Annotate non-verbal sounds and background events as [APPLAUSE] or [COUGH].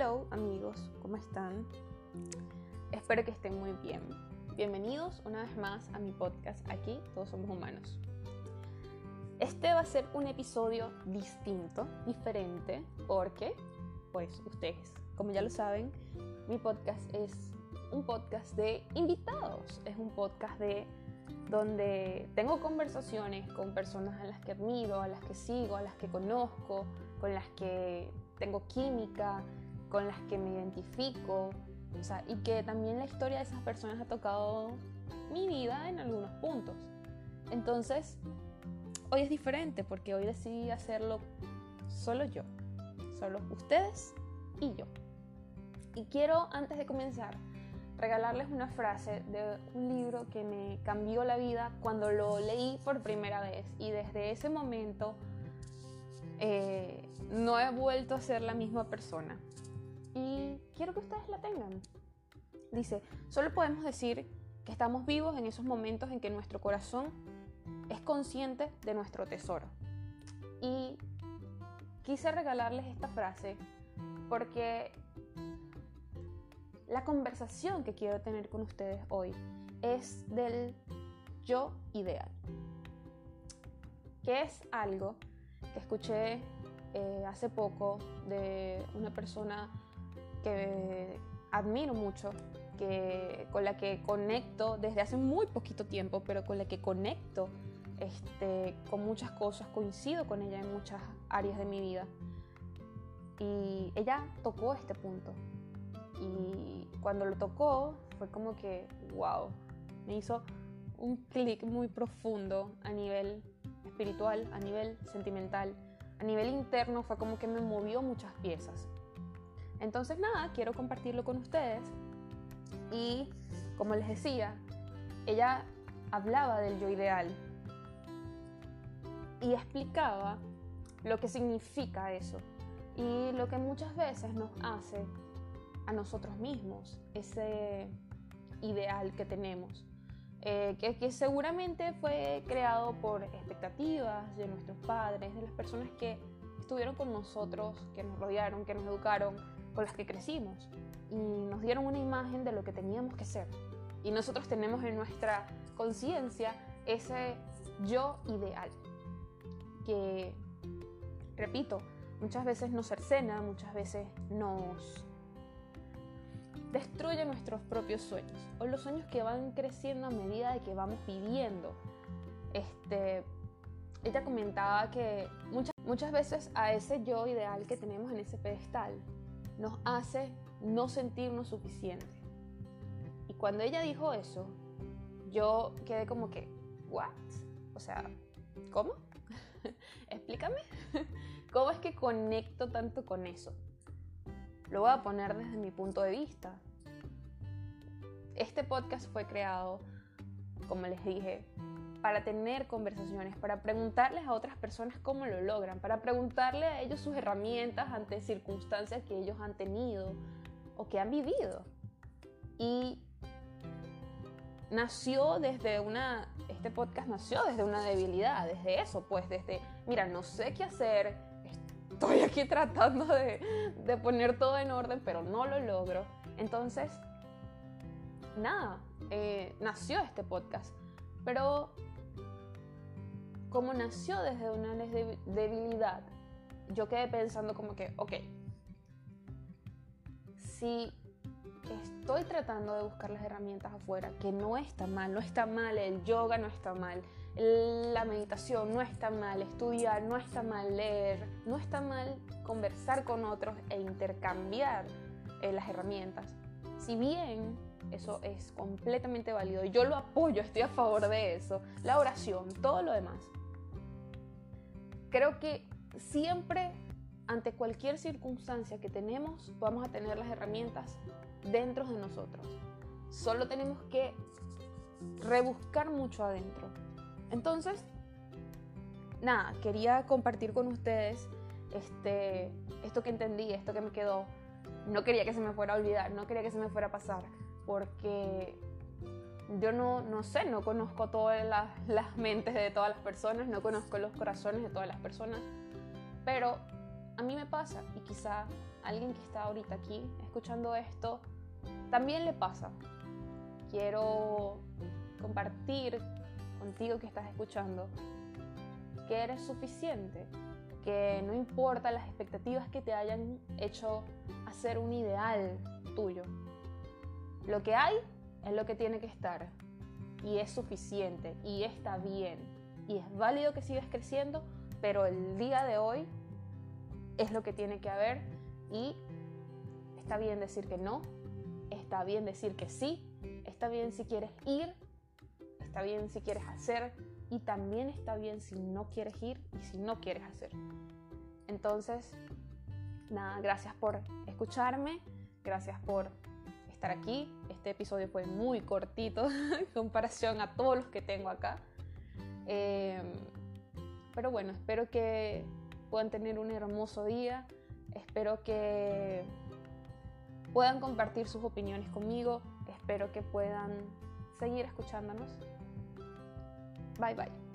Hello amigos, ¿cómo están? Espero que estén muy bien. Bienvenidos una vez más a mi podcast Aquí todos somos humanos. Este va a ser un episodio distinto, diferente, porque, pues ustedes, como ya lo saben, mi podcast es un podcast de invitados, es un podcast de donde tengo conversaciones con personas a las que admiro, a las que sigo, a las que conozco, con las que tengo química, con las que me identifico, y que también la historia de esas personas ha tocado mi vida en algunos puntos. Entonces, hoy es diferente porque hoy decidí hacerlo solo yo, solo ustedes y yo. Y quiero, antes de comenzar, regalarles una frase de un libro que me cambió la vida cuando lo leí por primera vez y desde ese momento eh, no he vuelto a ser la misma persona. Y quiero que ustedes la tengan. Dice, solo podemos decir que estamos vivos en esos momentos en que nuestro corazón es consciente de nuestro tesoro. Y quise regalarles esta frase porque la conversación que quiero tener con ustedes hoy es del yo ideal, que es algo que escuché eh, hace poco de una persona que admiro mucho, que, con la que conecto desde hace muy poquito tiempo, pero con la que conecto este, con muchas cosas, coincido con ella en muchas áreas de mi vida. Y ella tocó este punto. Y cuando lo tocó fue como que, wow, me hizo un clic muy profundo a nivel espiritual, a nivel sentimental, a nivel interno, fue como que me movió muchas piezas. Entonces nada, quiero compartirlo con ustedes. Y como les decía, ella hablaba del yo ideal y explicaba lo que significa eso y lo que muchas veces nos hace a nosotros mismos, ese ideal que tenemos. Eh, que, seguramente fue creado por expectativas de nuestros padres, de las personas que estuvieron con nosotros, que nos rodearon, que nos educaron, con las que crecimos y nos dieron una imagen de lo que teníamos que ser. Y nosotros tenemos en nuestra conciencia ese yo ideal, que, repito, muchas veces nos cercena, muchas veces nos destruye nuestros propios sueños o los sueños que van creciendo a medida de que vamos viviendo. Este, ella comentaba que muchas, muchas veces a ese yo ideal que tenemos en ese pedestal nos hace no sentirnos suficientes. Y cuando ella dijo eso, yo quedé como que, ¿what? O sea, ¿cómo? [LAUGHS] Explícame. [LAUGHS] ¿Cómo es que conecto tanto con eso? Lo voy a poner desde mi punto de vista. Este podcast fue creado, como les dije, para tener conversaciones, para preguntarles a otras personas cómo lo logran, para preguntarle a ellos sus herramientas ante circunstancias que ellos han tenido o que han vivido. Y nació desde una, este podcast nació desde una debilidad, desde eso, pues desde, mira, no sé qué hacer, estoy [LAUGHS] aquí tratando de, poner todo en orden, pero no lo logro. Entonces, nada, eh, nació este podcast. Pero como nació desde una debilidad, yo quedé pensando como que, ok, si estoy tratando de buscar las herramientas afuera, que no está mal, no está mal, el yoga no está mal, la meditación no está mal, estudiar no está mal, leer no está mal, conversar con otros e intercambiar eh, las herramientas. Si bien eso es completamente válido, yo lo apoyo, estoy a favor de eso, la oración, todo lo demás. Creo que siempre ante cualquier circunstancia que tenemos, vamos a tener las herramientas dentro de nosotros. Solo tenemos que rebuscar mucho adentro. Entonces, nada, quería compartir con ustedes este, esto que entendí, esto que me quedó. No quería que se me fuera a olvidar, no quería que se me fuera a pasar, porque yo no, no sé, no conozco todas las, las mentes de todas las personas, no conozco los corazones de todas las personas, pero a mí me pasa y quizá alguien que está ahorita aquí escuchando esto, también le pasa. Quiero compartir contigo que estás escuchando que eres suficiente, que no importa las expectativas que te hayan hecho hacer un ideal tuyo. Lo que hay es lo que tiene que estar y es suficiente y está bien y es válido que sigas creciendo, pero el día de hoy es lo que tiene que haber y está bien decir que no, está bien decir que sí, está bien si quieres ir, está bien si quieres hacer y también está bien si no quieres ir y si no quieres hacer. Entonces, nada, gracias por escucharme, gracias por estar aquí. Este episodio fue muy cortito [LAUGHS] en comparación a todos los que tengo acá. Em, pero bueno, espero que puedan tener un hermoso día. Espero que puedan compartir sus opiniones conmigo. Espero que puedan seguir escuchándonos. Bye bye.